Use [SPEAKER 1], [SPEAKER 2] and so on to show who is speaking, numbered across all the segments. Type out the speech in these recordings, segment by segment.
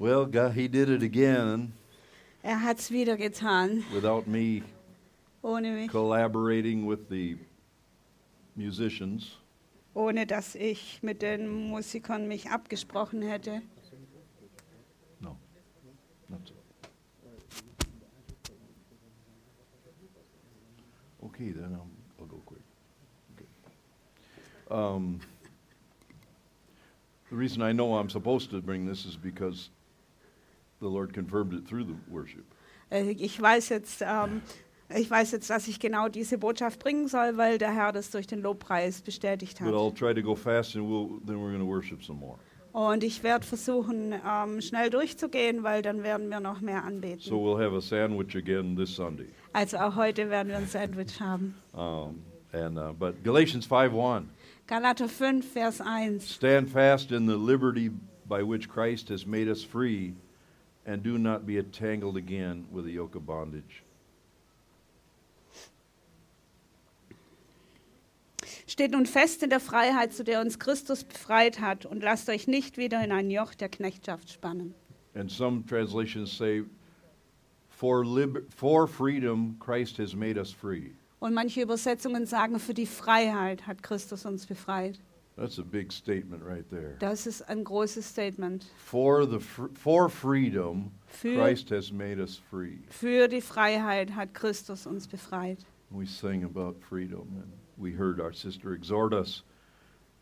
[SPEAKER 1] Well, God, he did it again
[SPEAKER 2] Er hat es wieder getan,
[SPEAKER 1] without me
[SPEAKER 2] ohne mich,
[SPEAKER 1] collaborating with the musicians.
[SPEAKER 2] ohne dass ich mit den Musikern mich abgesprochen hätte.
[SPEAKER 1] No, that's it. Okay, then I'll, I'll go quick. Okay. Um, the reason I know I'm supposed to bring this is because the Lord confirmed it through the worship.
[SPEAKER 2] Äh, Ich weiß jetzt, ähm, ich weiß jetzt, dass ich genau diese Botschaft bringen soll, weil der Herr das durch den Lobpreis bestätigt
[SPEAKER 1] But
[SPEAKER 2] hat.
[SPEAKER 1] I'll try to go fast and we'll, then we're going to worship some more.
[SPEAKER 2] Und ich werde versuchen, ähm, schnell durchzugehen, weil dann werden wir noch mehr anbeten.
[SPEAKER 1] So we'll have a sandwich again this Sunday.
[SPEAKER 2] Also auch heute werden wir ein Sandwich haben.
[SPEAKER 1] Um, and, uh, but Galatians 5.1,
[SPEAKER 2] Galater 5, Vers 1.
[SPEAKER 1] stand fast in the liberty by which Christ has made us free and do not be entangled again with the yoke of bondage.
[SPEAKER 2] Steht nun fest in der Freiheit, zu der uns Christus befreit hat, und lasst euch nicht wieder in ein Joch der Knechtschaft spannen.
[SPEAKER 1] And some translations say, for, for freedom Christ has made us free.
[SPEAKER 2] Und manche Übersetzungen sagen, für die Freiheit hat Christus uns befreit.
[SPEAKER 1] That's a big statement right there.
[SPEAKER 2] Das ist ein großes Statement.
[SPEAKER 1] For, the fr- for freedom
[SPEAKER 2] Für,
[SPEAKER 1] Christ has made us free.
[SPEAKER 2] für die Freiheit hat Christus uns befreit.
[SPEAKER 1] We sing about freedom, and we heard our sister exhort us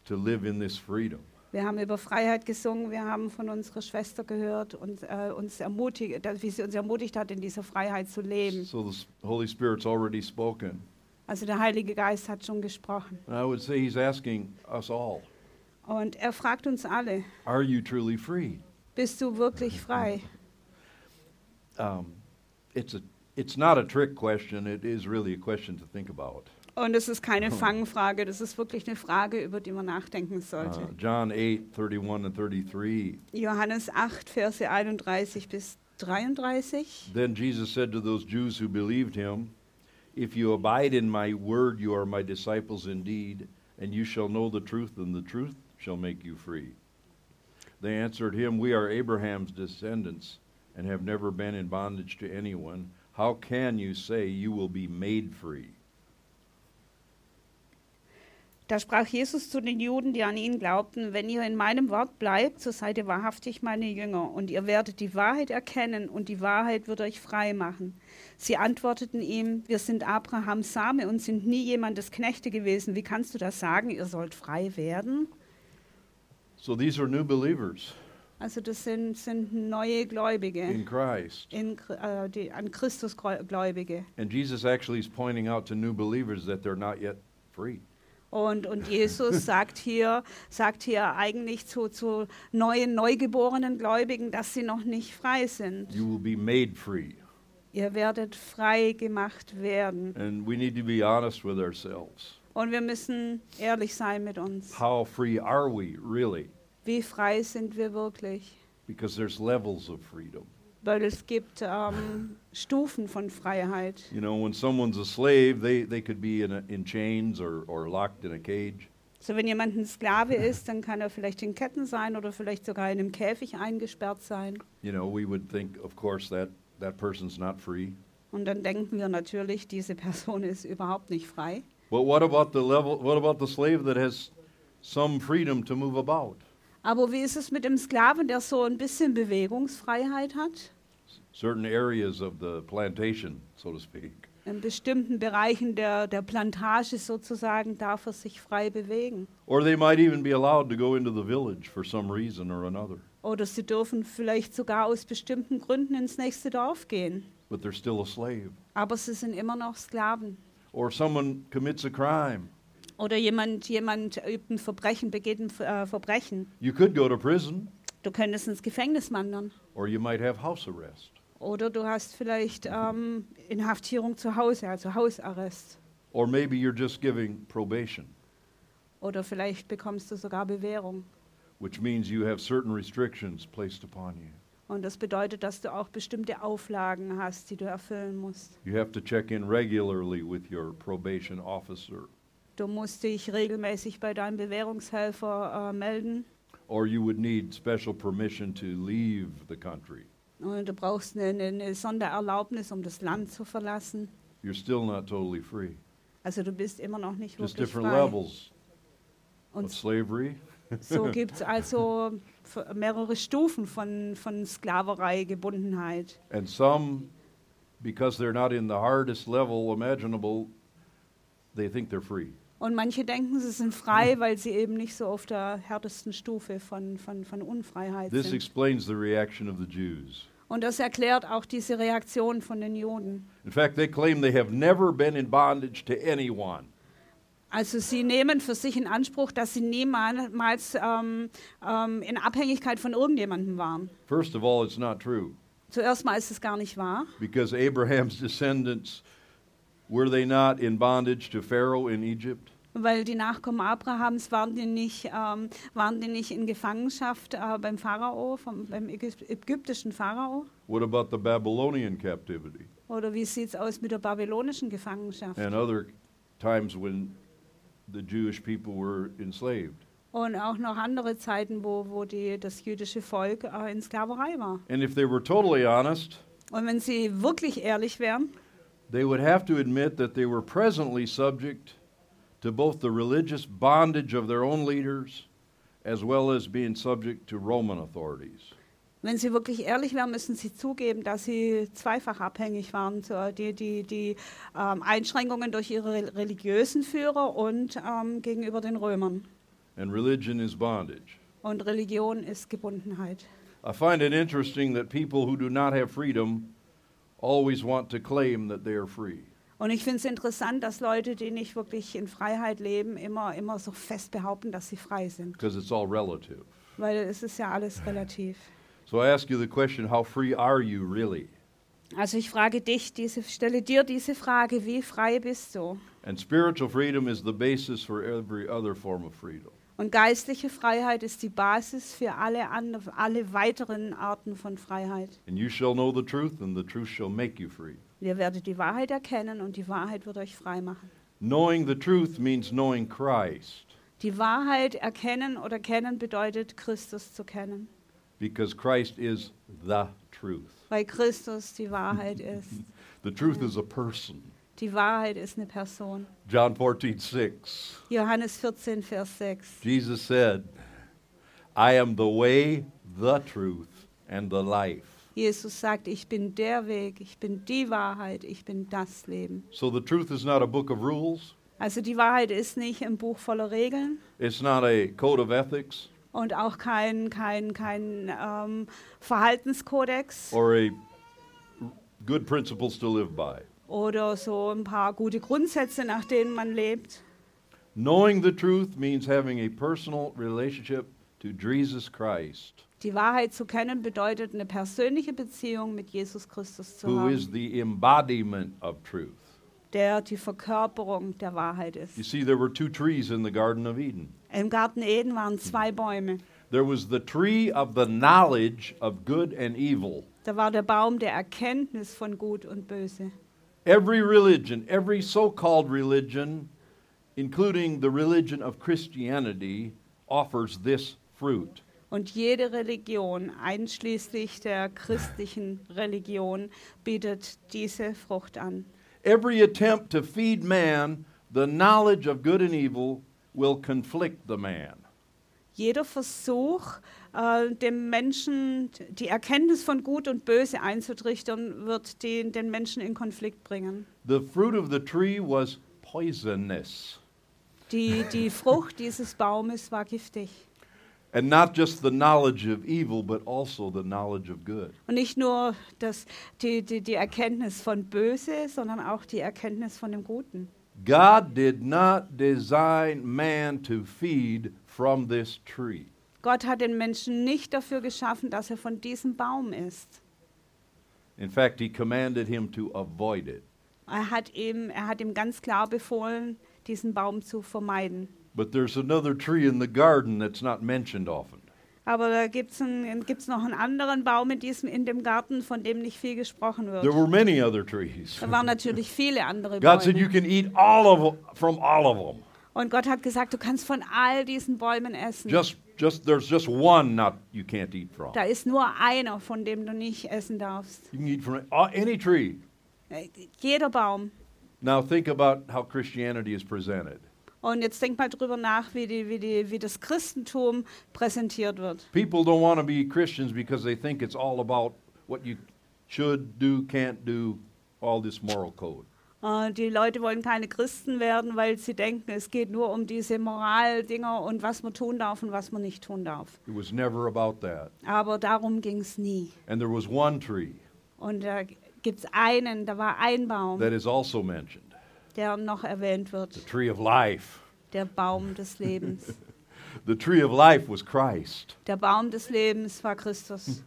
[SPEAKER 1] to live in this freedom.
[SPEAKER 2] Wir haben über Freiheit gesungen, wir haben von unserer Schwester gehört und äh, uns ermutigt, wie sie uns ermutigt hat, in dieser Freiheit zu leben.
[SPEAKER 1] So the Holy Spirit's already spoken.
[SPEAKER 2] Also der Heilige Geist hat schon gesprochen.
[SPEAKER 1] And I would say He's asking us all,
[SPEAKER 2] Und er fragt uns alle,
[SPEAKER 1] Are you truly free?
[SPEAKER 2] bist du wirklich frei?
[SPEAKER 1] Um, it's, a, it's not a trick question, it is really a question to think about.
[SPEAKER 2] Und es ist keine Fangfrage, das ist wirklich eine Frage, über die man nachdenken
[SPEAKER 1] Uh,
[SPEAKER 2] sollte.
[SPEAKER 1] John 8 31 and 33.
[SPEAKER 2] Johannes 8, Verse 31 bis 33.
[SPEAKER 1] Then Jesus said to those Jews who believed him, If you abide in my word, you are my disciples indeed, and you shall know the truth, and the truth shall make you free. They answered him, We are Abraham's descendants, and have never been in bondage to anyone. How can you say you will be made free?
[SPEAKER 2] Da sprach Jesus zu den Juden, die an ihn glaubten, wenn ihr in meinem Wort bleibt, so seid ihr wahrhaftig meine Jünger, und ihr werdet die Wahrheit erkennen, und die Wahrheit wird euch frei machen. Sie antworteten ihm, wir sind Abrahams Same und sind nie jemandes Knechte gewesen. Wie kannst du das sagen, ihr sollt frei werden?
[SPEAKER 1] So these are new believers
[SPEAKER 2] Also das sind, sind neue Gläubige,
[SPEAKER 1] in Christ.
[SPEAKER 2] in, äh, die, an Christus Gläu- Gläubige.
[SPEAKER 1] And Jesus actually is pointing out to new believers that they're not yet free.
[SPEAKER 2] Und, und Jesus sagt hier, sagt hier eigentlich zu, zu neuen, neugeborenen Gläubigen, dass sie noch nicht frei sind.
[SPEAKER 1] You will be made free.
[SPEAKER 2] Ihr werdet frei gemacht werden.
[SPEAKER 1] And we need to be honest with ourselves.
[SPEAKER 2] Und wir müssen ehrlich sein mit uns.
[SPEAKER 1] How free are we really?
[SPEAKER 2] Wie frei sind wir wirklich?
[SPEAKER 1] Because there's levels of freedom.
[SPEAKER 2] Weil es gibt ähm, Stufen von Freiheit.
[SPEAKER 1] You know, when someone's a slave, they, they could be in, a, in chains or, or locked in a cage.
[SPEAKER 2] So, wenn jemand ein Sklave ist, dann kann er vielleicht in Ketten sein oder vielleicht sogar in einem Käfig eingesperrt sein.
[SPEAKER 1] You know, we would think, of course, that that person's not free.
[SPEAKER 2] Und dann denken wir natürlich, diese Person ist überhaupt nicht frei.
[SPEAKER 1] But what about the level? What about the slave that has some freedom to move about?
[SPEAKER 2] Aber wie ist es mit dem Sklaven, der so ein bisschen Bewegungsfreiheit hat?
[SPEAKER 1] Certain areas of the plantation, so to speak.
[SPEAKER 2] In bestimmten Bereichen der, der Plantage sozusagen darf er sich frei bewegen.
[SPEAKER 1] Or they might even be allowed to go into the village for some reason or another.
[SPEAKER 2] Oder sie dürfen vielleicht sogar aus bestimmten Gründen ins nächste Dorf gehen.
[SPEAKER 1] But they're still a slave.
[SPEAKER 2] Aber sie sind immer noch Sklaven.
[SPEAKER 1] Or someone commits a crime.
[SPEAKER 2] Oder jemand, jemand übt ein Verbrechen, begeht ein äh, Verbrechen.
[SPEAKER 1] You could go to prison,
[SPEAKER 2] Du könntest ins Gefängnis wandern.
[SPEAKER 1] or you might have house arrest.
[SPEAKER 2] Oder du hast vielleicht ähm, Inhaftierung zu Hause, also Hausarrest.
[SPEAKER 1] Or maybe you're just giving probation,
[SPEAKER 2] Oder vielleicht bekommst du sogar Bewährung.
[SPEAKER 1] which means you have certain restrictions placed upon you.
[SPEAKER 2] Und das bedeutet, dass du auch bestimmte Auflagen hast, die du erfüllen musst.
[SPEAKER 1] You have to check in regularly with your probation officer.
[SPEAKER 2] Du musst dich regelmäßig bei deinem Bewährungshelfer äh, melden.
[SPEAKER 1] or you would need special permission to leave the country.
[SPEAKER 2] Und du brauchst eine, eine Sondererlaubnis, um das Land zu verlassen.
[SPEAKER 1] You're still not totally free.
[SPEAKER 2] Also du bist immer noch nicht
[SPEAKER 1] Just
[SPEAKER 2] wirklich
[SPEAKER 1] different
[SPEAKER 2] frei.
[SPEAKER 1] levels of
[SPEAKER 2] Und
[SPEAKER 1] slavery.
[SPEAKER 2] so gibt es also mehrere Stufen von, von Sklaverei, Gebundenheit.
[SPEAKER 1] And some, because they're not in the hardest level imaginable, they think they're free.
[SPEAKER 2] Und manche denken, sie sind frei, weil sie eben nicht so auf der härtesten Stufe von, von, von Unfreiheit
[SPEAKER 1] This
[SPEAKER 2] sind.
[SPEAKER 1] explains the reaction of the Jews.
[SPEAKER 2] Und das erklärt auch diese Reaktion von den Juden.
[SPEAKER 1] In fact, they claim they have never been in bondage to anyone.
[SPEAKER 2] Also sie nehmen für sich in Anspruch, dass sie niemals ähm, ähm, in Abhängigkeit von irgendjemandem waren.
[SPEAKER 1] First of all, it's not true
[SPEAKER 2] Zuerst mal ist es gar nicht wahr,
[SPEAKER 1] because Abraham's descendants were they not in bondage to Pharaoh in Egypt?
[SPEAKER 2] weil die Nachkommen Abrahams waren die nicht, ähm, waren die nicht in Gefangenschaft äh, beim Pharao, vom, beim Ägyp- ägyptischen Pharao?
[SPEAKER 1] What about the Babylonian captivity
[SPEAKER 2] Oder wie sieht es aus mit der babylonischen Gefangenschaft?
[SPEAKER 1] and other times when the Jewish people were enslaved?
[SPEAKER 2] Und auch noch andere Zeiten, wo, wo die, das jüdische Volk äh, in Sklaverei war.
[SPEAKER 1] And if they were totally honest,
[SPEAKER 2] Und wenn sie wirklich ehrlich wären,
[SPEAKER 1] they would have to admit that they were presently subject to both the religious bondage of their own leaders as well as being subject to Roman authorities.
[SPEAKER 2] wenn sie wirklich ehrlich wären, müssen sie zugeben, dass sie zweifach abhängig waren. So, äh, die die, die ähm, Einschränkungen durch ihre re- religiösen Führer und ähm, gegenüber den Römern.
[SPEAKER 1] And religion is bondage.
[SPEAKER 2] Und Religion ist Gebundenheit.
[SPEAKER 1] I find it interesting that people who do not have freedom always want to claim that they are free.
[SPEAKER 2] Und ich finde es interessant, dass Leute, die nicht wirklich in Freiheit leben, immer, immer so fest behaupten, dass sie frei sind.
[SPEAKER 1] because it's all relative.
[SPEAKER 2] Weil es ist ja alles relativ.
[SPEAKER 1] So I ask you the question how free are you really?
[SPEAKER 2] Also ich frage dich, diese, stelle dir diese Frage, wie frei bist du?
[SPEAKER 1] And spiritual freedom is the basis for every other form of freedom.
[SPEAKER 2] Und geistliche Freiheit ist die Basis für alle, andre, alle weiteren Arten von Freiheit.
[SPEAKER 1] And you shall know the truth, and the truth shall make you free.
[SPEAKER 2] Ihr werdet die Wahrheit erkennen und die Wahrheit wird euch frei machen.
[SPEAKER 1] Knowing the truth means knowing Christ,
[SPEAKER 2] Die Wahrheit erkennen oder kennen bedeutet, Christus zu kennen.
[SPEAKER 1] because Christ is the truth.
[SPEAKER 2] Weil Christus die Wahrheit ist.
[SPEAKER 1] The truth is a person.
[SPEAKER 2] Die Wahrheit ist eine Person.
[SPEAKER 1] John 14, 6.
[SPEAKER 2] Johannes 14, Vers 6.
[SPEAKER 1] Jesus said, I am the way, the truth, and the life.
[SPEAKER 2] Jesus sagt, ich bin der Weg, ich bin die Wahrheit, ich bin das Leben.
[SPEAKER 1] So the truth is not a book of rules,
[SPEAKER 2] Also die Wahrheit ist nicht ein Buch voller Regeln
[SPEAKER 1] it's not a code of ethics
[SPEAKER 2] und auch kein, kein, kein ähm, Verhaltenskodex
[SPEAKER 1] or a good principles to live by.
[SPEAKER 2] Oder so ein paar gute Grundsätze, nach denen man lebt.
[SPEAKER 1] Knowing the truth means having a personal relationship to Jesus Christ,
[SPEAKER 2] Die Wahrheit zu kennen bedeutet, eine persönliche Beziehung mit Jesus Christus zu
[SPEAKER 1] who is
[SPEAKER 2] haben,
[SPEAKER 1] the embodiment of truth.
[SPEAKER 2] der die Verkörperung der Wahrheit
[SPEAKER 1] You
[SPEAKER 2] ist.
[SPEAKER 1] see, there were two trees in the Garden of Eden.
[SPEAKER 2] Im Garten Eden waren zwei Bäume.
[SPEAKER 1] There was the tree of the knowledge of good and evil.
[SPEAKER 2] Da war der Baum der Erkenntnis von Gut und Böse.
[SPEAKER 1] Every religion, every so called religion, including the religion of Christianity, offers this fruit.
[SPEAKER 2] Und jede Religion, einschließlich der christlichen Religion, bietet diese Frucht an.
[SPEAKER 1] Every attempt to feed man the knowledge of good and evil will conflict the man.
[SPEAKER 2] Jeder Versuch, äh, dem Menschen die Erkenntnis von Gut und Böse einzutrichtern, wird den, den Menschen in Konflikt bringen.
[SPEAKER 1] The fruit of the tree was poisonous,
[SPEAKER 2] Die, die Frucht dieses Baumes war giftig.
[SPEAKER 1] and not just the knowledge of evil, but also the knowledge of good.
[SPEAKER 2] Und nicht nur das, die, die, die Erkenntnis von Böse, sondern auch die Erkenntnis von dem Guten.
[SPEAKER 1] God did not design man to feed from this tree.
[SPEAKER 2] Gott hat den Menschen nicht dafür geschaffen, dass er von diesem Baum isst.
[SPEAKER 1] In fact, he commanded him to avoid it.
[SPEAKER 2] Er hat ihm, er hat ihm ganz klar befohlen, diesen Baum zu vermeiden.
[SPEAKER 1] But there's another tree in the garden that's not mentioned often.
[SPEAKER 2] Aber da gibt es gibt's noch einen anderen Baum in, diesem, in dem Garten, von dem nicht viel gesprochen wird.
[SPEAKER 1] There were many other trees.
[SPEAKER 2] Da waren natürlich viele andere
[SPEAKER 1] God said you
[SPEAKER 2] Bäume.
[SPEAKER 1] can eat all of from all of them.
[SPEAKER 2] Und Gott hat gesagt, du kannst von all diesen Bäumen essen.
[SPEAKER 1] Just, just there's just one not you can't eat from.
[SPEAKER 2] Da ist nur einer, von dem du nicht essen darfst.
[SPEAKER 1] You can eat from uh, any tree.
[SPEAKER 2] Äh, Jeder Baum.
[SPEAKER 1] Now think about how Christianity is presented.
[SPEAKER 2] Und jetzt denk mal drüber nach, wie, die, wie, die, wie das Christentum präsentiert wird.
[SPEAKER 1] People don't want to be Christians because they think it's all about what you should do, can't do, all this moral code.
[SPEAKER 2] Äh, Die Leute wollen keine Christen werden, weil sie denken, es geht nur um diese Moraldinger und was man tun darf und was man nicht tun darf.
[SPEAKER 1] It was never about that.
[SPEAKER 2] Aber darum ging es nie.
[SPEAKER 1] And there was one tree
[SPEAKER 2] Und da gibt es einen, da war ein Baum,
[SPEAKER 1] that is also mentioned
[SPEAKER 2] der noch erwähnt
[SPEAKER 1] the
[SPEAKER 2] wird,
[SPEAKER 1] tree of life.
[SPEAKER 2] der Baum des Lebens.
[SPEAKER 1] The tree of life was Christ.
[SPEAKER 2] Der Baum des Lebens war Christus.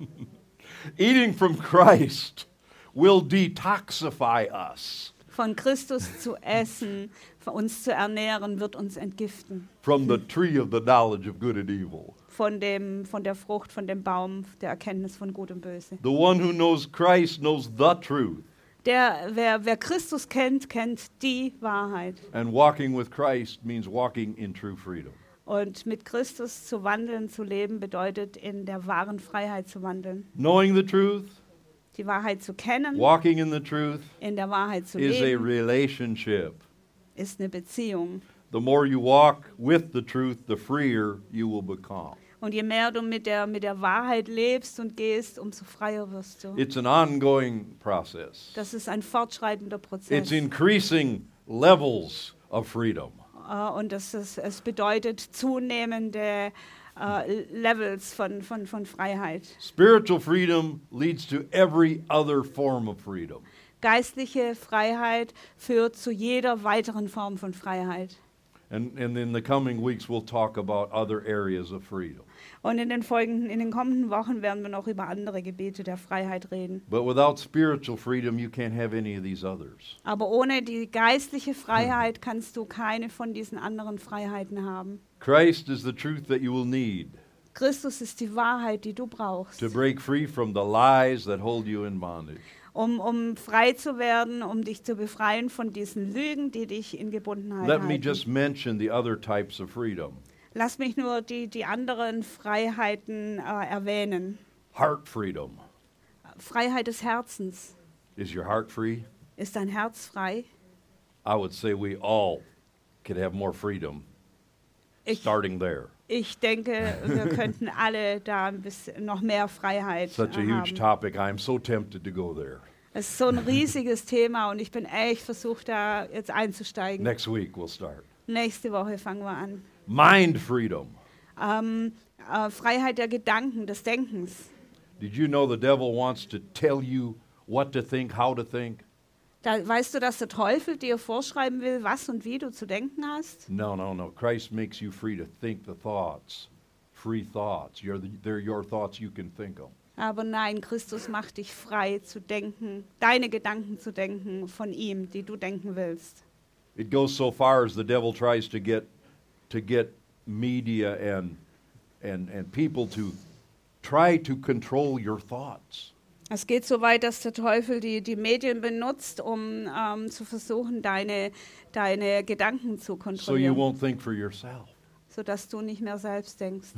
[SPEAKER 1] Eating from Christ will detoxify us
[SPEAKER 2] Von Christus zu essen, von uns zu ernähren, wird uns entgiften.
[SPEAKER 1] from the tree of the knowledge of good and evil.
[SPEAKER 2] Von, dem, von der Frucht, von dem Baum der Erkenntnis von Gut und Böse.
[SPEAKER 1] The one who knows Christ knows the truth.
[SPEAKER 2] Der, wer, wer Christus kennt, kennt die Wahrheit.
[SPEAKER 1] And walking with Christ means walking in true freedom.
[SPEAKER 2] Und mit Christus zu wandeln, zu leben, bedeutet in der wahren Freiheit zu wandeln.
[SPEAKER 1] Knowing the truth,
[SPEAKER 2] Die Wahrheit zu kennen,
[SPEAKER 1] walking in the truth,
[SPEAKER 2] in der Wahrheit zu
[SPEAKER 1] is a
[SPEAKER 2] leben,
[SPEAKER 1] relationship.
[SPEAKER 2] ist eine Beziehung.
[SPEAKER 1] The more you walk with the truth, the freer you will become.
[SPEAKER 2] Und je mehr du mit der, mit der Wahrheit lebst und gehst, umso freier wirst du.
[SPEAKER 1] It's an ongoing process.
[SPEAKER 2] Das ist ein fortschreitender
[SPEAKER 1] It's
[SPEAKER 2] Prozess.
[SPEAKER 1] increasing levels of freedom.
[SPEAKER 2] Äh, Und das ist, es bedeutet zunehmende äh, Levels von, von, von Freiheit.
[SPEAKER 1] Spiritual freedom leads to every other form of freedom.
[SPEAKER 2] Geistliche Freiheit führt zu jeder weiteren Form von Freiheit.
[SPEAKER 1] And, and in the coming weeks, we'll talk about other areas of freedom.
[SPEAKER 2] Und in den, folgenden, in den kommenden Wochen werden wir noch über andere Gebiete der Freiheit reden.
[SPEAKER 1] But without spiritual freedom, you can't have any of these others.
[SPEAKER 2] Aber ohne die geistliche Freiheit kannst du keine von diesen anderen Freiheiten haben.
[SPEAKER 1] Christ is the truth that you will need
[SPEAKER 2] Christus ist die Wahrheit, die du brauchst,
[SPEAKER 1] to break free from the lies that hold you in bondage.
[SPEAKER 2] um, um frei zu werden, um dich zu befreien von diesen Lügen, die dich in Gebundenheit
[SPEAKER 1] Let me
[SPEAKER 2] halten.
[SPEAKER 1] just mention the other types of freedom
[SPEAKER 2] Lass mich nur die, die anderen Freiheiten äh, erwähnen.
[SPEAKER 1] heart freedom.
[SPEAKER 2] Freiheit des Herzens.
[SPEAKER 1] Is your heart free?
[SPEAKER 2] Ist dein Herz frei?
[SPEAKER 1] I would say we all could have more freedom
[SPEAKER 2] Ich,
[SPEAKER 1] starting there.
[SPEAKER 2] ich denke, wir könnten alle da ein bisschen noch mehr Freiheit
[SPEAKER 1] Such a
[SPEAKER 2] äh,
[SPEAKER 1] huge
[SPEAKER 2] haben.
[SPEAKER 1] topic. I'm so tempted to go there.
[SPEAKER 2] Es ist so ein riesiges Thema und ich bin echt versucht, da jetzt einzusteigen.
[SPEAKER 1] Next week we'll start.
[SPEAKER 2] Nächste Woche fangen wir an.
[SPEAKER 1] Mind freedom.
[SPEAKER 2] Ähm, äh, Freiheit der Gedanken, des Denkens.
[SPEAKER 1] Did you know the devil wants to tell you what to think, how to think?
[SPEAKER 2] Da, weißt du, dass der Teufel dir vorschreiben will, was und wie du zu denken hast?
[SPEAKER 1] No, no, no. Christ makes you free to think the thoughts, free thoughts. You're the, they're your thoughts, you can think them.
[SPEAKER 2] Aber nein, Christus macht dich frei zu denken, deine Gedanken zu denken von ihm, die du denken willst.
[SPEAKER 1] It goes so far as the devil tries to get to get media and and and people to try to control your thoughts.
[SPEAKER 2] Es geht so weit, dass der Teufel die, die Medien benutzt, um ähm, zu versuchen, deine, deine Gedanken zu
[SPEAKER 1] So you
[SPEAKER 2] kontrollieren,
[SPEAKER 1] won't think for yourself.
[SPEAKER 2] sodass du nicht mehr selbst denkst.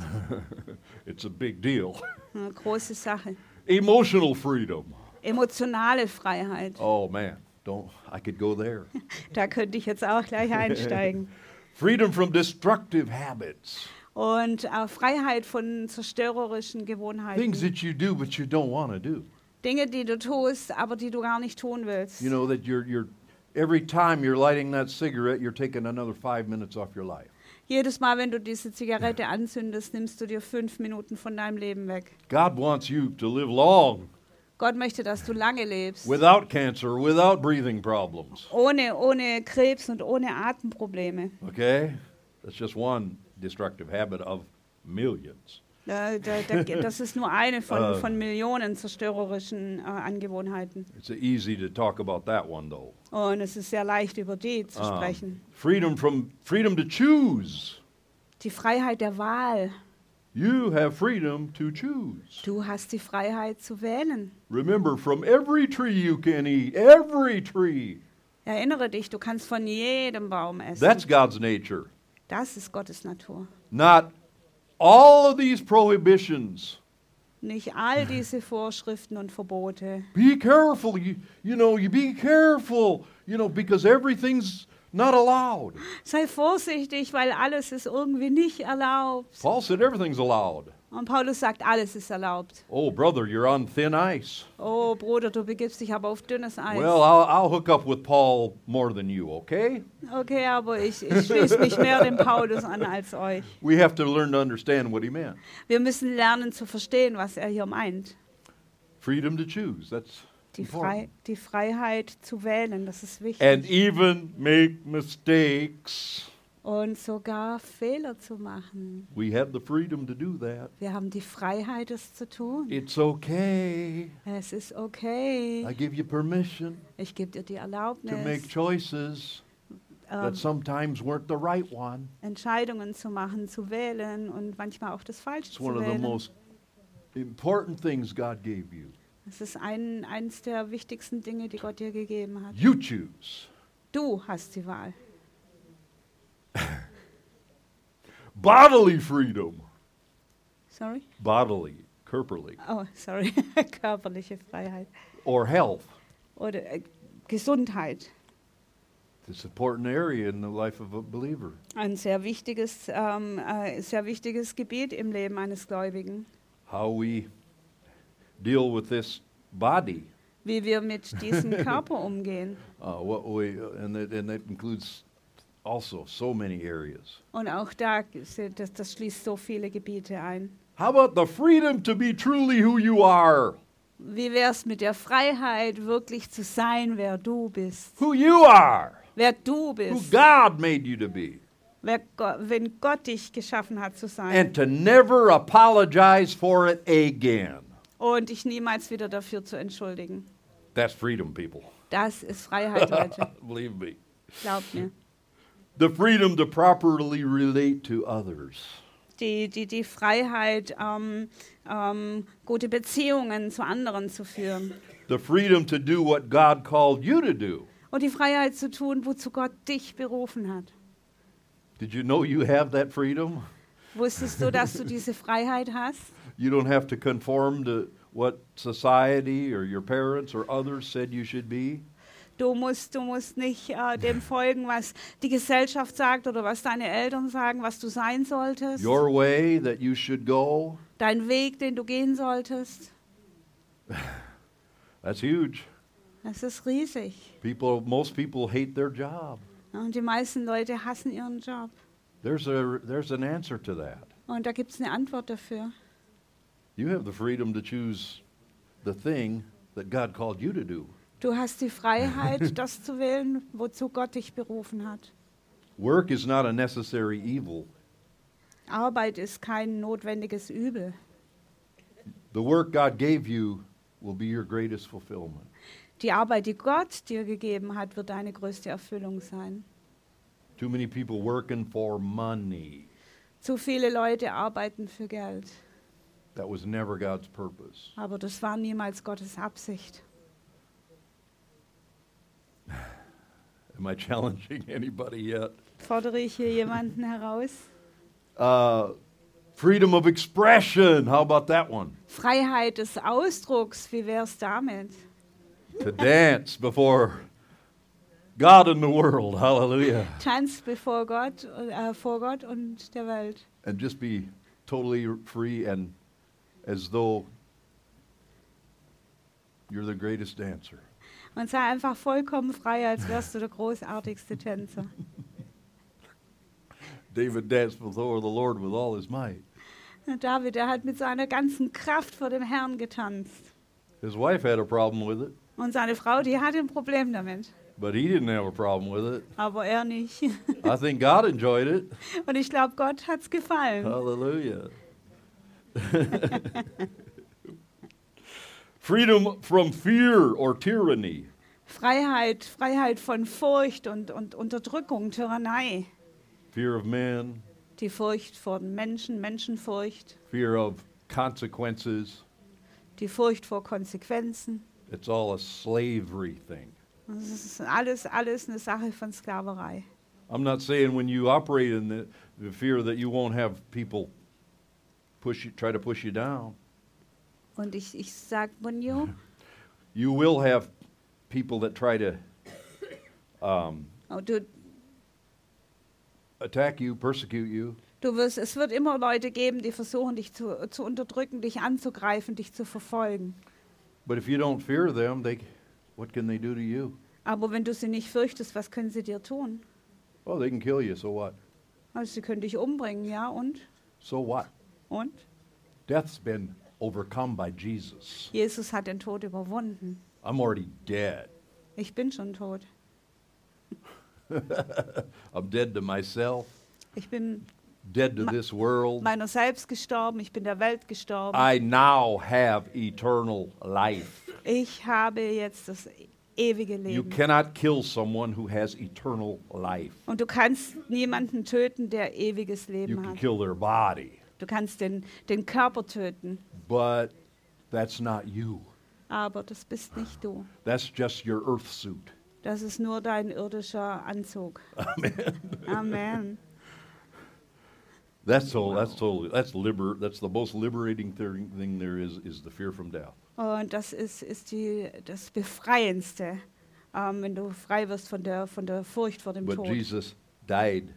[SPEAKER 1] it's a big deal.
[SPEAKER 2] Eine große Sache.
[SPEAKER 1] Emotional freedom.
[SPEAKER 2] Emotionale Freiheit.
[SPEAKER 1] Oh man, don't I could go there.
[SPEAKER 2] Da könnte ich jetzt auch gleich einsteigen.
[SPEAKER 1] freedom from destructive habits.
[SPEAKER 2] Und äh, Freiheit von zerstörerischen Gewohnheiten.
[SPEAKER 1] Things that you do but you don't want to do.
[SPEAKER 2] Dinge, die du tust, aber die du gar nicht tun willst.
[SPEAKER 1] You know that you're you're every time you're lighting that cigarette, you're taking another five minutes off your life.
[SPEAKER 2] Jedes Mal, wenn du diese Zigarette anzündest, nimmst du dir fünf Minuten von deinem Leben weg.
[SPEAKER 1] God wants you to live long
[SPEAKER 2] Gott möchte, dass du lange lebst.
[SPEAKER 1] without cancer, without breathing problems.
[SPEAKER 2] Ohne, ohne Krebs und ohne Atemprobleme.
[SPEAKER 1] Okay? That's just one destructive habit of millions.
[SPEAKER 2] Da, da, da, das ist nur eine von,
[SPEAKER 1] Äh.
[SPEAKER 2] von Millionen zerstörerischen äh, Angewohnheiten.
[SPEAKER 1] It's easy to talk about that one though.
[SPEAKER 2] Und es ist sehr leicht, über die zu
[SPEAKER 1] Um,
[SPEAKER 2] sprechen.
[SPEAKER 1] freedom from freedom to choose.
[SPEAKER 2] Die Freiheit der Wahl.
[SPEAKER 1] You have freedom to choose.
[SPEAKER 2] Du hast die Freiheit zu wählen.
[SPEAKER 1] Remember, from every tree you can eat, every tree.
[SPEAKER 2] Erinnere dich, du kannst von jedem Baum essen.
[SPEAKER 1] That's God's nature.
[SPEAKER 2] Das ist Gottes Natur.
[SPEAKER 1] Not all of these prohibitions.
[SPEAKER 2] Nicht all diese Vorschriften und Verbote.
[SPEAKER 1] Be careful, you, you know, you be careful, you know, because everything's not allowed.
[SPEAKER 2] Sei vorsichtig, weil alles ist irgendwie nicht erlaubt.
[SPEAKER 1] Paul said everything's allowed.
[SPEAKER 2] Und Paulus sagt, alles ist erlaubt.
[SPEAKER 1] Oh, brother, you're on thin ice.
[SPEAKER 2] Oh, Bruder, du begibst dich aber auf dünnes Eis.
[SPEAKER 1] Well, I'll, I'll hook up with Paul more than you, okay?
[SPEAKER 2] Okay, aber ich, ich schließe mich mehr dem Paulus an als euch.
[SPEAKER 1] We have to learn to understand what he meant.
[SPEAKER 2] Wir müssen lernen zu verstehen, was er hier meint.
[SPEAKER 1] Freedom to choose. That's
[SPEAKER 2] Die. Frei, die Freiheit zu wählen, das ist wichtig.
[SPEAKER 1] And even make mistakes.
[SPEAKER 2] Und sogar Fehler zu machen.
[SPEAKER 1] We have the freedom to do that.
[SPEAKER 2] Wir haben die Freiheit, es zu tun.
[SPEAKER 1] It's okay.
[SPEAKER 2] Es ist okay.
[SPEAKER 1] I give you permission
[SPEAKER 2] Ich gebe dir die
[SPEAKER 1] to make
[SPEAKER 2] Erlaubnis,
[SPEAKER 1] choices
[SPEAKER 2] ähm,
[SPEAKER 1] that sometimes weren't the right one.
[SPEAKER 2] Entscheidungen zu machen, zu wählen und manchmal auch das Falsche
[SPEAKER 1] It's
[SPEAKER 2] zu
[SPEAKER 1] one of the
[SPEAKER 2] wählen.
[SPEAKER 1] most important things God gave you.
[SPEAKER 2] Das ist ein, eines der wichtigsten Dinge, die Gott dir gegeben hat.
[SPEAKER 1] You choose.
[SPEAKER 2] Du hast die Wahl.
[SPEAKER 1] Bodily freedom.
[SPEAKER 2] Sorry?
[SPEAKER 1] Bodily, körperlich.
[SPEAKER 2] Oh, sorry. Körperliche Freiheit.
[SPEAKER 1] Or health.
[SPEAKER 2] Oder äh, Gesundheit.
[SPEAKER 1] It's an important area in the life of a believer.
[SPEAKER 2] Ein sehr wichtiges, ähm, äh, sehr wichtiges Gebiet im Leben eines Gläubigen.
[SPEAKER 1] How we deal with this body.
[SPEAKER 2] Wie wir mit diesem Körper umgehen.
[SPEAKER 1] Uh, what we, and, that, and that includes also so many areas.
[SPEAKER 2] Und auch da, das, das schließt so viele Gebiete ein.
[SPEAKER 1] How about the freedom to be truly who you are?
[SPEAKER 2] Wie wär's mit der Freiheit, wirklich zu sein, wer du bist?
[SPEAKER 1] Who you are.
[SPEAKER 2] Wer du
[SPEAKER 1] Who
[SPEAKER 2] bist.
[SPEAKER 1] God made you to be.
[SPEAKER 2] Wer, wenn Gott dich geschaffen hat zu sein.
[SPEAKER 1] And to never apologize for it again.
[SPEAKER 2] Und dich niemals wieder dafür zu entschuldigen.
[SPEAKER 1] That's freedom, people.
[SPEAKER 2] Das ist Freiheit, Leute.
[SPEAKER 1] Believe me.
[SPEAKER 2] Glaubt mir.
[SPEAKER 1] The freedom to properly relate to others.
[SPEAKER 2] Die, die, die Freiheit, ähm, ähm, gute Beziehungen zu anderen zu führen.
[SPEAKER 1] The freedom to do what God called you to do.
[SPEAKER 2] Und die Freiheit zu tun, wozu Gott dich berufen hat.
[SPEAKER 1] Did you know you have that freedom?
[SPEAKER 2] Wusstest du, dass du diese Freiheit hast?
[SPEAKER 1] You don't have to conform to what society or your parents or others said you should be.
[SPEAKER 2] Du musst, du musst nicht äh, dem folgen, was die Gesellschaft sagt oder was deine Eltern sagen, was du sein solltest.
[SPEAKER 1] Your way that you should go.
[SPEAKER 2] Dein Weg, den du gehen solltest.
[SPEAKER 1] That's huge.
[SPEAKER 2] Das ist riesig.
[SPEAKER 1] People, most people hate their job.
[SPEAKER 2] Und die meisten Leute hassen ihren Job.
[SPEAKER 1] There's a there's an answer to that.
[SPEAKER 2] Und da gibt es eine Antwort dafür.
[SPEAKER 1] You have the freedom to choose the thing that God called you to do.
[SPEAKER 2] Du hast die Freiheit, das zu wählen, wozu Gott dich berufen hat.
[SPEAKER 1] Work is not a necessary evil.
[SPEAKER 2] Arbeit ist kein notwendiges Übel.
[SPEAKER 1] The work God gave you will be your greatest fulfillment.
[SPEAKER 2] Die Arbeit, die Gott dir gegeben hat, wird deine größte Erfüllung sein.
[SPEAKER 1] Too many people working for money.
[SPEAKER 2] Zu viele Leute arbeiten für Geld,
[SPEAKER 1] That was never God's purpose.
[SPEAKER 2] aber das war niemals Gottes Absicht.
[SPEAKER 1] Am I challenging anybody yet?
[SPEAKER 2] Fordere ich hier jemanden heraus?
[SPEAKER 1] Uh, freedom of expression. How about that one?
[SPEAKER 2] Freiheit des Ausdrucks, wie wär's damit?
[SPEAKER 1] To dance before God and the world. Hallelujah.
[SPEAKER 2] Tanz bevor Gott, äh, vor Gott und der Welt.
[SPEAKER 1] And just be totally free and as though you're the greatest dancer.
[SPEAKER 2] Und sei einfach vollkommen frei, als wärst du der großartigste Tänzer.
[SPEAKER 1] David danced before the Lord with all his might.
[SPEAKER 2] David, der hat mit seiner ganzen Kraft vor dem Herrn getanzt.
[SPEAKER 1] His wife had a problem with it,
[SPEAKER 2] Und seine Frau, die hatte ein Problem damit.
[SPEAKER 1] but he didn't have a problem with it.
[SPEAKER 2] Aber er nicht.
[SPEAKER 1] I think God enjoyed it.
[SPEAKER 2] Und ich glaube, Gott hat's gefallen.
[SPEAKER 1] Hallelujah. Freedom from fear or tyranny.
[SPEAKER 2] Freiheit, Freiheit von Furcht und, und Unterdrückung, Tyrannei.
[SPEAKER 1] Fear of men,
[SPEAKER 2] Die Furcht vor Menschen, Menschenfurcht.
[SPEAKER 1] fear of consequences.
[SPEAKER 2] Die Furcht vor Konsequenzen.
[SPEAKER 1] It's all a slavery thing.
[SPEAKER 2] Das ist alles, alles eine Sache von Sklaverei.
[SPEAKER 1] I'm not saying when you operate in the, the fear that you won't have people push you, try to push you down.
[SPEAKER 2] Und ich, ich sag, Bunyo,
[SPEAKER 1] You will have people that try to um,
[SPEAKER 2] oh, du,
[SPEAKER 1] attack you, persecute you.
[SPEAKER 2] du wirst, es wird immer Leute geben, die versuchen, dich zu, zu unterdrücken, dich anzugreifen, dich zu verfolgen.
[SPEAKER 1] But if you don't fear them, they, what can they do to you?
[SPEAKER 2] Aber wenn du sie nicht fürchtest, was können sie dir tun?
[SPEAKER 1] Oh, they can kill you. So what?
[SPEAKER 2] Also sie können dich umbringen, ja, und?
[SPEAKER 1] So what?
[SPEAKER 2] Und?
[SPEAKER 1] Death's been overcome by Jesus.
[SPEAKER 2] Jesus hat den Tod überwunden.
[SPEAKER 1] I'm already dead.
[SPEAKER 2] Ich bin schon tot.
[SPEAKER 1] I'm dead to myself,
[SPEAKER 2] Ich bin
[SPEAKER 1] dead to this world.
[SPEAKER 2] meiner selbst gestorben, ich bin der Welt gestorben.
[SPEAKER 1] I now have eternal life.
[SPEAKER 2] Ich habe jetzt das ewige
[SPEAKER 1] You
[SPEAKER 2] Leben.
[SPEAKER 1] cannot kill someone who has eternal life.
[SPEAKER 2] Und du kannst niemanden töten, der ewiges
[SPEAKER 1] You
[SPEAKER 2] Leben
[SPEAKER 1] can
[SPEAKER 2] hat.
[SPEAKER 1] kill their body,
[SPEAKER 2] Du kannst den, den Körper töten,
[SPEAKER 1] but that's not you.
[SPEAKER 2] aber das bist nicht du.
[SPEAKER 1] That's just your earth suit.
[SPEAKER 2] Das ist nur dein irdischer Anzug. Amen.
[SPEAKER 1] That's so. That's totally. That's liber. That's the most liberating thing, there is. Is the fear from death.
[SPEAKER 2] Und das ist, ist die, das Befreiendste, ähm, wenn du frei wirst von der, von der Furcht vor dem
[SPEAKER 1] But
[SPEAKER 2] Tod.
[SPEAKER 1] Jesus died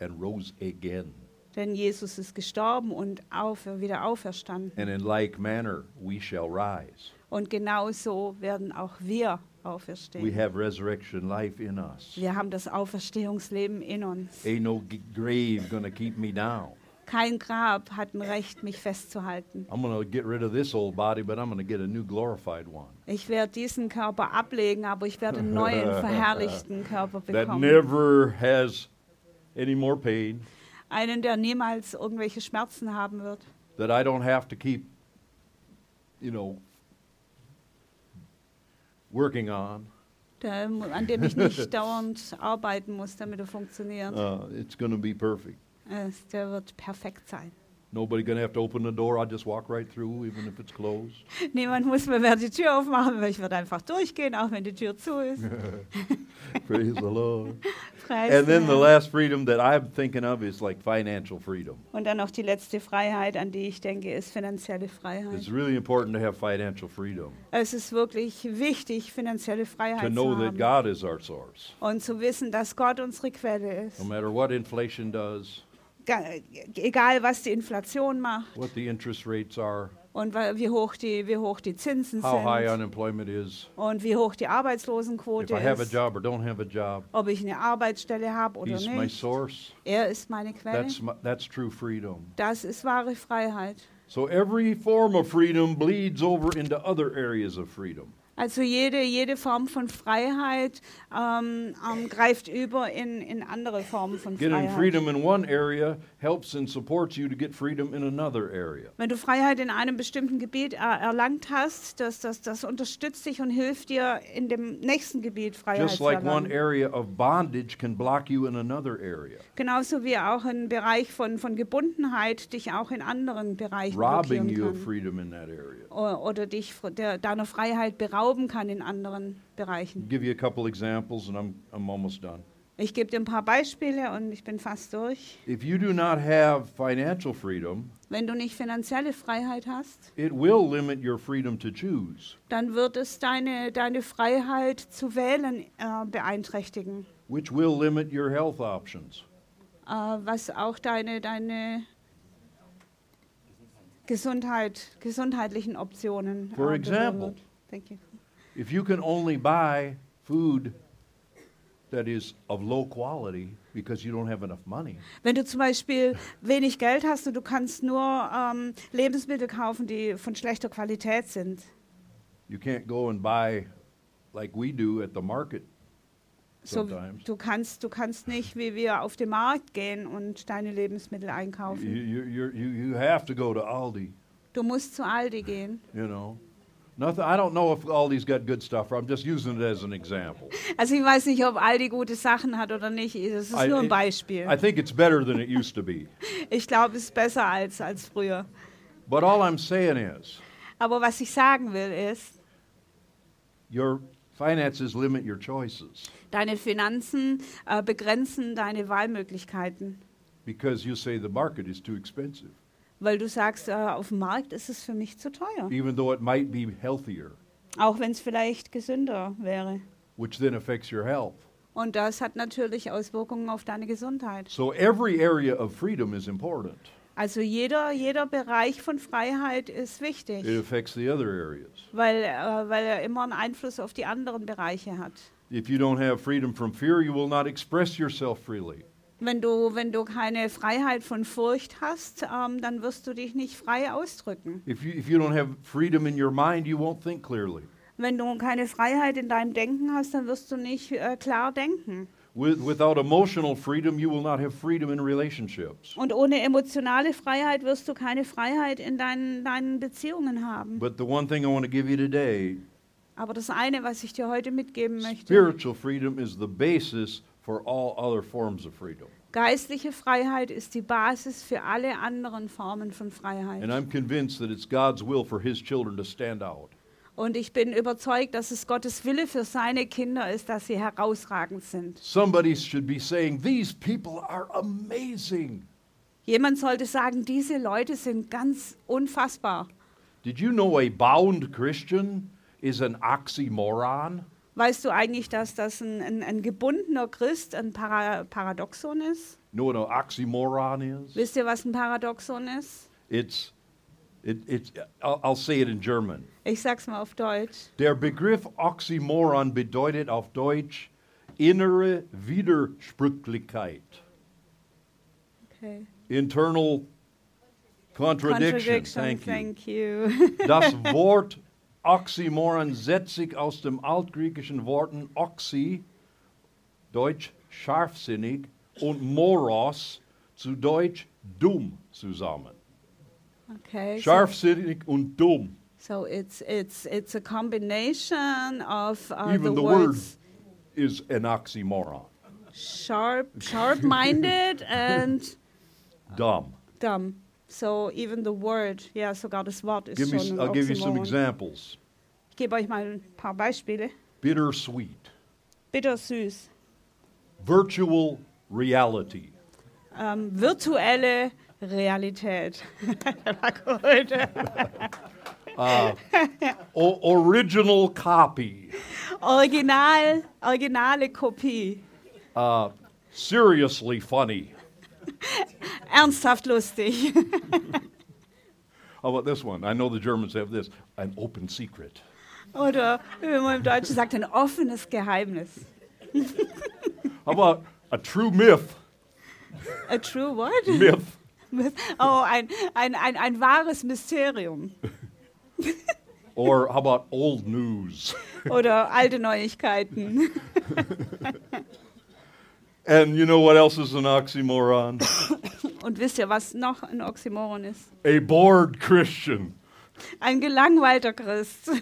[SPEAKER 1] and rose again,
[SPEAKER 2] Denn Jesus ist gestorben und auf, wieder auferstanden.
[SPEAKER 1] and in like manner we shall rise.
[SPEAKER 2] Und genauso werden auch wir
[SPEAKER 1] We
[SPEAKER 2] auferstehen.
[SPEAKER 1] have resurrection life in us.
[SPEAKER 2] Wir haben das Auferstehungsleben in uns.
[SPEAKER 1] Ain't no grave gonna keep me down.
[SPEAKER 2] Kein Grab hat ein Recht, mich festzuhalten.
[SPEAKER 1] I'm gonna get rid of this old body, but I'm gonna get a new glorified one.
[SPEAKER 2] Ich werde diesen Körper ablegen, aber ich werde einen neuen, verherrlichten Körper
[SPEAKER 1] That
[SPEAKER 2] bekommen.
[SPEAKER 1] never has any more pain.
[SPEAKER 2] Einen, der niemals irgendwelche Schmerzen haben wird.
[SPEAKER 1] That I don't have to keep, you know, working on.
[SPEAKER 2] Der, an dem ich nicht dauernd arbeiten muss, damit er funktioniert.
[SPEAKER 1] Uh, it's gonna be perfect.
[SPEAKER 2] Es, der wird perfekt sein.
[SPEAKER 1] Nobody gonna have to open the door. I'll just walk right through, even if it's closed.
[SPEAKER 2] Niemand muss mir mehr die Tür aufmachen, weil ich werde einfach durchgehen, auch wenn die Tür zu ist.
[SPEAKER 1] Praise the Lord.
[SPEAKER 2] Preis
[SPEAKER 1] And then the last freedom that I'm thinking of is like financial freedom.
[SPEAKER 2] Und dann noch die letzte Freiheit, an die ich denke, ist finanzielle Freiheit.
[SPEAKER 1] It's really important to have financial freedom,
[SPEAKER 2] Es ist wirklich wichtig, finanzielle
[SPEAKER 1] to
[SPEAKER 2] Freiheit
[SPEAKER 1] know
[SPEAKER 2] zu
[SPEAKER 1] that
[SPEAKER 2] haben.
[SPEAKER 1] God is our source.
[SPEAKER 2] Und zu wissen, dass Gott unsere Quelle ist.
[SPEAKER 1] No matter what inflation does,
[SPEAKER 2] Egal, was die Inflation macht
[SPEAKER 1] what the interest rates are,
[SPEAKER 2] und wie hoch die, wie hoch die Zinsen
[SPEAKER 1] how high
[SPEAKER 2] sind
[SPEAKER 1] unemployment is,
[SPEAKER 2] und wie hoch die
[SPEAKER 1] if
[SPEAKER 2] Arbeitslosenquote
[SPEAKER 1] I have a
[SPEAKER 2] ist,
[SPEAKER 1] job or don't have a job,
[SPEAKER 2] ob ich eine Arbeitsstelle habe oder
[SPEAKER 1] He's my
[SPEAKER 2] nicht.
[SPEAKER 1] source.
[SPEAKER 2] Er ist meine Quelle.
[SPEAKER 1] That's, my, that's true freedom.
[SPEAKER 2] Das ist wahre Freiheit.
[SPEAKER 1] So every form of freedom bleeds over into other areas of freedom.
[SPEAKER 2] Also jede, jede Form von Freiheit ähm, ähm, greift über in, in andere Formen von Freiheit.
[SPEAKER 1] freedom in one area helps and supports you to get freedom in another area.
[SPEAKER 2] Wenn du Freiheit in einem bestimmten Gebiet erlangt hast, das, das, das unterstützt dich und hilft dir in dem nächsten Gebiet Freiheit
[SPEAKER 1] Just
[SPEAKER 2] zu
[SPEAKER 1] like one
[SPEAKER 2] erlangen.
[SPEAKER 1] area of bondage can block you in another area,
[SPEAKER 2] Genauso wie auch ein Bereich von, von Gebundenheit dich auch in anderen Bereichen
[SPEAKER 1] robbing
[SPEAKER 2] blockieren kann.
[SPEAKER 1] freedom in that area.
[SPEAKER 2] O- Oder dich der, deiner Freiheit berauben kann in anderen Bereichen.
[SPEAKER 1] give you a couple examples and I'm, I'm almost done.
[SPEAKER 2] Ich gebe dir ein paar Beispiele und ich bin fast durch.
[SPEAKER 1] If you do not have financial freedom,
[SPEAKER 2] Wenn du nicht finanzielle Freiheit hast,
[SPEAKER 1] it will limit your freedom to choose,
[SPEAKER 2] dann wird es deine, deine Freiheit zu wählen äh, beeinträchtigen,
[SPEAKER 1] which will limit your health options.
[SPEAKER 2] äh, was auch deine, deine Gesundheit, gesundheitlichen Optionen
[SPEAKER 1] For
[SPEAKER 2] äh,
[SPEAKER 1] example.
[SPEAKER 2] Thank you.
[SPEAKER 1] If you can only buy food that is of low quality because you don't have enough money,
[SPEAKER 2] Wenn du zum Beispiel wenig Geld hast und du kannst nur ähm, Lebensmittel kaufen, die von schlechter Qualität sind,
[SPEAKER 1] you can't go and buy like we do at the market
[SPEAKER 2] so,
[SPEAKER 1] sometimes.
[SPEAKER 2] du, kannst, du kannst nicht wie wir auf den Markt gehen und deine Lebensmittel
[SPEAKER 1] You,
[SPEAKER 2] einkaufen.
[SPEAKER 1] you, you're- you, you have to go to Aldi,
[SPEAKER 2] Du musst zu Aldi gehen.
[SPEAKER 1] you know. Nothing, I don't know if Aldi's got good stuff. I'm just using it as an example.
[SPEAKER 2] Also ich weiß nicht, ob Aldi gute Sachen hat oder nicht. Das ist
[SPEAKER 1] I-
[SPEAKER 2] nur ein Beispiel.
[SPEAKER 1] I think it's better than it used to be.
[SPEAKER 2] Ich glaube, es ist besser als, als früher.
[SPEAKER 1] But all I'm saying is,
[SPEAKER 2] Aber was ich sagen will ist,
[SPEAKER 1] your Finances limit your choices
[SPEAKER 2] Deine Finanzen äh, begrenzen deine Wahlmöglichkeiten,
[SPEAKER 1] because you say the market is too expensive,
[SPEAKER 2] weil du sagst, äh, auf dem Markt ist es für mich zu teuer.
[SPEAKER 1] even though it might be healthier,
[SPEAKER 2] Auch wenn es vielleicht gesünder wäre.
[SPEAKER 1] which then affects your health.
[SPEAKER 2] Und das hat natürlich Auswirkungen auf deine Gesundheit.
[SPEAKER 1] So every area of freedom is important.
[SPEAKER 2] Also jeder, jeder Bereich von Freiheit ist wichtig,
[SPEAKER 1] It affects the other areas.
[SPEAKER 2] weil, äh, weil er immer einen Einfluss auf die anderen Bereiche hat.
[SPEAKER 1] If you don't have freedom from fear, you will not express yourself freely.
[SPEAKER 2] Wenn du, wenn du keine Freiheit von Furcht hast, ähm, dann wirst du dich nicht frei ausdrücken.
[SPEAKER 1] If you, if you don't have freedom in your mind, you won't think clearly.
[SPEAKER 2] Wenn du keine Freiheit in deinem Denken hast, dann wirst du nicht äh, klar denken.
[SPEAKER 1] With, without emotional freedom, you will not have freedom in relationships.
[SPEAKER 2] Und ohne emotionale Freiheit wirst du keine Freiheit in deinen, deinen Beziehungen haben.
[SPEAKER 1] But the one thing I want to give you today
[SPEAKER 2] Aber das eine, was ich dir heute mitgeben möchte,
[SPEAKER 1] spiritual freedom is the basis for all other forms of freedom.
[SPEAKER 2] geistliche Freiheit ist die Basis für alle anderen Formen von Freiheit.
[SPEAKER 1] And I'm convinced that it's God's will for His children to stand out.
[SPEAKER 2] Und ich bin überzeugt, dass es Gottes Wille für seine Kinder ist, dass sie herausragend sind.
[SPEAKER 1] Somebody should be saying, These people are amazing.
[SPEAKER 2] Jemand sollte sagen, diese Leute sind ganz unfassbar.
[SPEAKER 1] Did you know a bound Christian is an oxymoron?
[SPEAKER 2] Weißt du eigentlich, dass das ein, ein, ein gebundener Christ ein Para Paradoxon ist?
[SPEAKER 1] Know what an oxymoron is?
[SPEAKER 2] Wisst ihr, was ein Paradoxon ist?
[SPEAKER 1] It's, it, it's, I'll, I'll say it in German.
[SPEAKER 2] Ich sag's mal auf Deutsch.
[SPEAKER 1] Der Begriff Oxymoron bedeutet auf Deutsch innere Widersprüchlichkeit,
[SPEAKER 2] Okay.
[SPEAKER 1] internal contradiction. Thank you.
[SPEAKER 2] thank you.
[SPEAKER 1] Das Wort Oxymoron setzt sich aus dem altgriechischen Worten Oxy, Deutsch scharfsinnig, und Moros, zu Deutsch dumm zusammen.
[SPEAKER 2] Okay. so-
[SPEAKER 1] Scharfsinnig und dumm.
[SPEAKER 2] So it's it's it's a combination of uh,
[SPEAKER 1] Even
[SPEAKER 2] the
[SPEAKER 1] the word is an oxymoron.
[SPEAKER 2] sharp, sharp-minded and
[SPEAKER 1] Dumb.
[SPEAKER 2] dumb. So even the word, ja, sogar das Wort ist
[SPEAKER 1] Give me,
[SPEAKER 2] schon ein
[SPEAKER 1] I'll give you some
[SPEAKER 2] Oxymoron.
[SPEAKER 1] examples.
[SPEAKER 2] Ich gebe euch mal ein paar Beispiele.
[SPEAKER 1] Bittersweet,
[SPEAKER 2] Bittersüß,
[SPEAKER 1] virtual reality,
[SPEAKER 2] ähm, virtuelle Realität. Der war gut.
[SPEAKER 1] o- original copy,
[SPEAKER 2] Original, originale Kopie.
[SPEAKER 1] uh, seriously funny.
[SPEAKER 2] Ernsthaft lustig.
[SPEAKER 1] How about this one? I know the Germans have this an open secret.
[SPEAKER 2] Oder wie man im Deutschen sagt, ein offenes Geheimnis.
[SPEAKER 1] How about a true myth?
[SPEAKER 2] A true what?
[SPEAKER 1] Myth.
[SPEAKER 2] Oh, ein, ein, ein, ein wahres Mysterium.
[SPEAKER 1] Or how about old news?
[SPEAKER 2] Oder alte Neuigkeiten.
[SPEAKER 1] And you know what else is an oxymoron?
[SPEAKER 2] Und wisst ihr, was noch ein Oxymoron ist?
[SPEAKER 1] A bored Christian.
[SPEAKER 2] Ein gelangweilter Christ.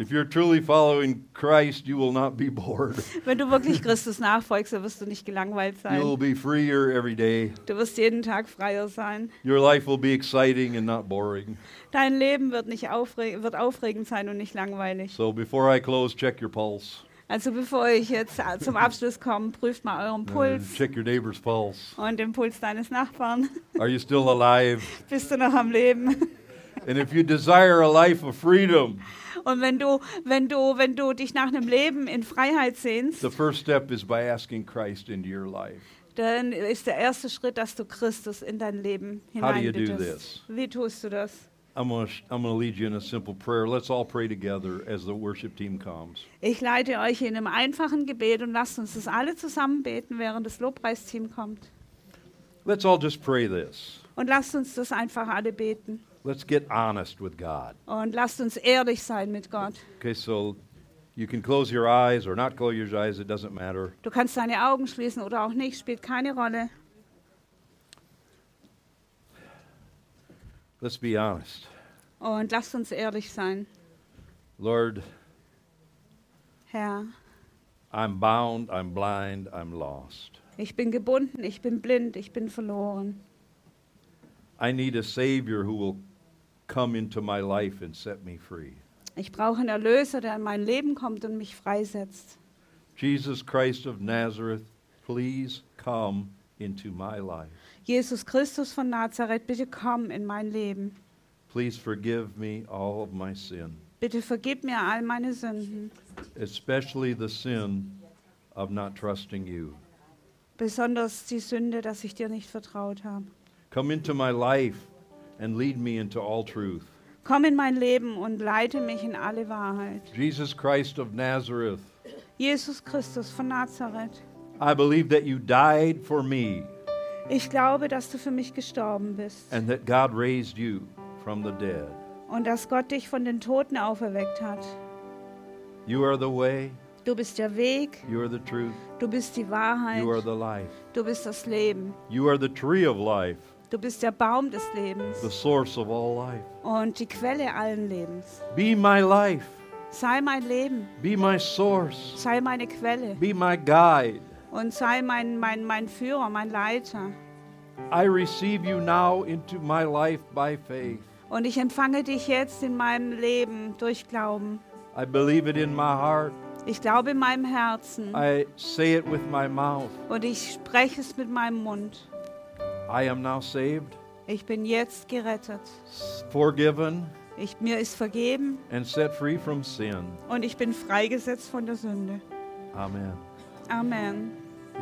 [SPEAKER 1] If you're truly following Christ, you will not be bored.
[SPEAKER 2] Wenn du wirklich Christus nachfolgst, dann wirst du nicht gelangweilt
[SPEAKER 1] You'll
[SPEAKER 2] sein.
[SPEAKER 1] be freer every day.
[SPEAKER 2] Du wirst jeden Tag freier sein.
[SPEAKER 1] Your life will be exciting and not boring.
[SPEAKER 2] Dein Leben wird, nicht aufreg wird aufregend sein und nicht langweilig.
[SPEAKER 1] So before I close, check your pulse.
[SPEAKER 2] Also bevor ich jetzt äh, zum Abschluss komme, prüft mal euren
[SPEAKER 1] Uh,
[SPEAKER 2] Puls
[SPEAKER 1] check your neighbor's pulse.
[SPEAKER 2] und den Puls deines Nachbarn.
[SPEAKER 1] Are you still alive?
[SPEAKER 2] Bist du noch am Leben?
[SPEAKER 1] And if you desire a life of freedom,
[SPEAKER 2] Und wenn du, wenn du, wenn du dich nach einem Leben in Freiheit sehnst,
[SPEAKER 1] the first step is by asking Christ into your life.
[SPEAKER 2] dann ist der erste Schritt, dass du Christus in dein Leben hineinbittest.
[SPEAKER 1] this?
[SPEAKER 2] Wie tust du das?
[SPEAKER 1] I'm going to lead you in a simple prayer. Let's all pray together as the worship team comes.
[SPEAKER 2] Ich leite euch in einem einfachen Gebet und lasst uns das alle zusammen beten, während das Lobpreisteam kommt.
[SPEAKER 1] Let's all just pray this.
[SPEAKER 2] Und lasst uns das einfach alle beten.
[SPEAKER 1] Let's get honest with God.
[SPEAKER 2] Und lasst uns ehrlich sein mit Gott.
[SPEAKER 1] Okay, so you can close your eyes or not close your eyes, it doesn't matter.
[SPEAKER 2] Du kannst deine Augen schließen oder auch nicht, spielt keine Rolle.
[SPEAKER 1] Let's be honest.
[SPEAKER 2] Und lasst uns ehrlich sein.
[SPEAKER 1] Lord,
[SPEAKER 2] Herr,
[SPEAKER 1] I'm bound, I'm blind, I'm lost.
[SPEAKER 2] ich bin gebunden, ich bin blind, ich bin verloren.
[SPEAKER 1] I need a Savior who will come into my life and set me free.
[SPEAKER 2] Ich brauche einen Erlöser, der in mein Leben kommt und mich freisetzt.
[SPEAKER 1] Jesus Christ of Nazareth, please come into my life.
[SPEAKER 2] Jesus Christus von Nazareth, bitte komm in mein Leben.
[SPEAKER 1] Please forgive me all of my sin,
[SPEAKER 2] Bitte vergib mir all meine Sünden,
[SPEAKER 1] especially the sin of not trusting you.
[SPEAKER 2] besonders die Sünde, dass ich dir nicht vertraut habe.
[SPEAKER 1] Come into my life and lead me into all truth.
[SPEAKER 2] Komm in mein Leben und leite mich in alle Wahrheit.
[SPEAKER 1] Jesus Christ of Nazareth,
[SPEAKER 2] Jesus Christus von Nazareth,
[SPEAKER 1] I believe that you died for me
[SPEAKER 2] ich glaube, dass du für mich gestorben bist
[SPEAKER 1] and that God raised you from the dead.
[SPEAKER 2] und dass Gott dich von den Toten auferweckt hat.
[SPEAKER 1] You are the way,
[SPEAKER 2] Du bist der Weg,
[SPEAKER 1] you are the truth,
[SPEAKER 2] du bist die Wahrheit,
[SPEAKER 1] you are the life.
[SPEAKER 2] du bist das Leben,
[SPEAKER 1] You are the tree of life,
[SPEAKER 2] du bist der Baum des Lebens
[SPEAKER 1] the source of all life.
[SPEAKER 2] und die Quelle allen Lebens.
[SPEAKER 1] Be my life,
[SPEAKER 2] Sei mein Leben,
[SPEAKER 1] be my source,
[SPEAKER 2] sei meine Quelle
[SPEAKER 1] be my guide.
[SPEAKER 2] Und sei mein, mein, mein Führer, mein Leiter.
[SPEAKER 1] I receive you now into my life by faith.
[SPEAKER 2] Und ich empfange dich jetzt in meinem Leben durch Glauben.
[SPEAKER 1] I believe it in my heart.
[SPEAKER 2] Ich glaube in meinem Herzen
[SPEAKER 1] I say it with my mouth.
[SPEAKER 2] und ich spreche es mit meinem Mund.
[SPEAKER 1] I am now saved,
[SPEAKER 2] Ich bin jetzt gerettet.
[SPEAKER 1] forgiven,
[SPEAKER 2] Ich, mir ist vergeben
[SPEAKER 1] and set free from sin.
[SPEAKER 2] und ich bin freigesetzt von der Sünde.
[SPEAKER 1] Amen.
[SPEAKER 2] Amen.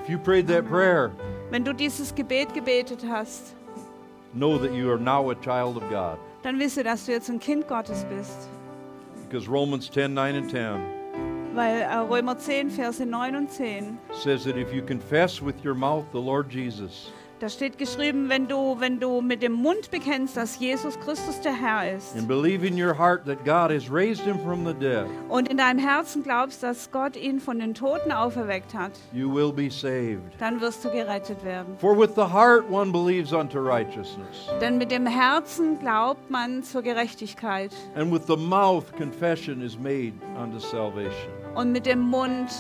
[SPEAKER 1] If you prayed that prayer,
[SPEAKER 2] Wenn du dieses Gebet gebetet hast,
[SPEAKER 1] know that you are now a child of God.
[SPEAKER 2] dann wisse, dass du jetzt ein Kind Gottes bist.
[SPEAKER 1] Because Romans 10 9 and 10
[SPEAKER 2] Weil äh, Römer 10, Verse 9 und 10,
[SPEAKER 1] says that if you confess with your mouth the Lord Jesus
[SPEAKER 2] da steht geschrieben, wenn du, wenn du mit dem Mund bekennst, dass Jesus Christus der Herr ist
[SPEAKER 1] and believe in your heart that God has raised him from the dead,
[SPEAKER 2] und in deinem Herzen glaubst, dass Gott ihn von den Toten auferweckt hat,
[SPEAKER 1] you will be saved.
[SPEAKER 2] dann wirst du gerettet werden.
[SPEAKER 1] For with the heart one believes unto righteousness,
[SPEAKER 2] Denn mit dem Herzen glaubt man zur Gerechtigkeit
[SPEAKER 1] and with the mouth confession is made unto salvation.
[SPEAKER 2] und mit dem Mund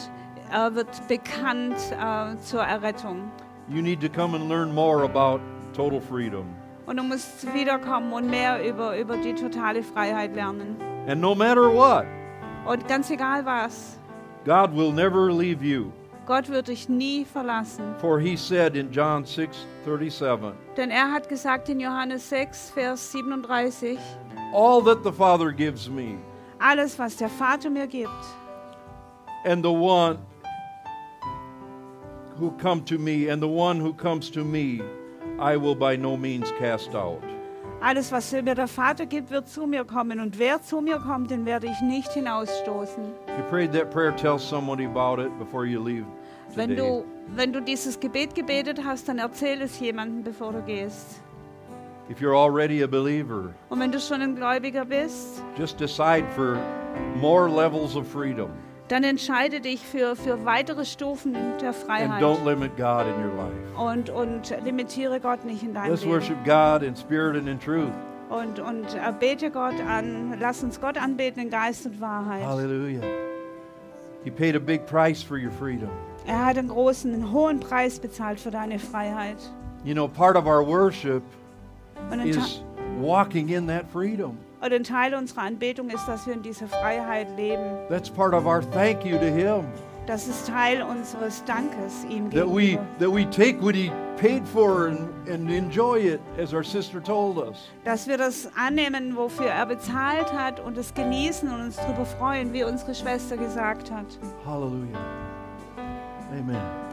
[SPEAKER 2] äh, wird bekannt äh, zur Errettung.
[SPEAKER 1] You need to come and learn more about total freedom.
[SPEAKER 2] Und du musst wiederkommen und mehr über, über die totale Freiheit lernen.
[SPEAKER 1] And no matter what,
[SPEAKER 2] Und ganz egal was,
[SPEAKER 1] God will never leave you.
[SPEAKER 2] Gott wird dich nie verlassen.
[SPEAKER 1] For he said in John 6 37,
[SPEAKER 2] Denn er hat gesagt in Johannes 6, Vers 37,
[SPEAKER 1] All that the Father gives me,
[SPEAKER 2] alles, was der Vater mir gibt,
[SPEAKER 1] and the one who come to me, and the one who comes to me, I will by no means cast out.
[SPEAKER 2] alles, was mir der Vater gibt, wird zu mir kommen. Und wer zu mir kommt, den werde ich nicht hinausstoßen.
[SPEAKER 1] If you prayed that prayer, tell somebody about it before you leave
[SPEAKER 2] Wenn du, wenn du dieses Gebet gebetet hast, dann erzähl es jemandem, bevor du gehst.
[SPEAKER 1] If you're already a believer,
[SPEAKER 2] Und wenn du schon ein Gläubiger bist,
[SPEAKER 1] just decide for more levels of freedom
[SPEAKER 2] dann entscheide dich für, für weitere Stufen der Freiheit. Und, und limitiere Gott nicht in deinem
[SPEAKER 1] Let's
[SPEAKER 2] Leben.
[SPEAKER 1] worship God in spirit and in truth.
[SPEAKER 2] Und, und äh, bete Gott an. Lass uns Gott anbeten in Geist und Wahrheit.
[SPEAKER 1] Hallelujah. He paid a big price for your freedom.
[SPEAKER 2] Er hat einen großen, einen hohen Preis bezahlt für deine Freiheit.
[SPEAKER 1] You know, part of our worship is walking in that freedom.
[SPEAKER 2] Und ein Teil unserer Anbetung ist, dass wir in dieser Freiheit leben.
[SPEAKER 1] That's part of our thank you to Him.
[SPEAKER 2] Das ist Teil unseres Dankes ihm
[SPEAKER 1] That we
[SPEAKER 2] gegenüber.
[SPEAKER 1] that we take what He paid for and, and enjoy it, as our sister told us.
[SPEAKER 2] Dass wir das annehmen, wofür er bezahlt hat und es genießen und uns darüber freuen, wie unsere Schwester gesagt hat.
[SPEAKER 1] Hallelujah. Amen.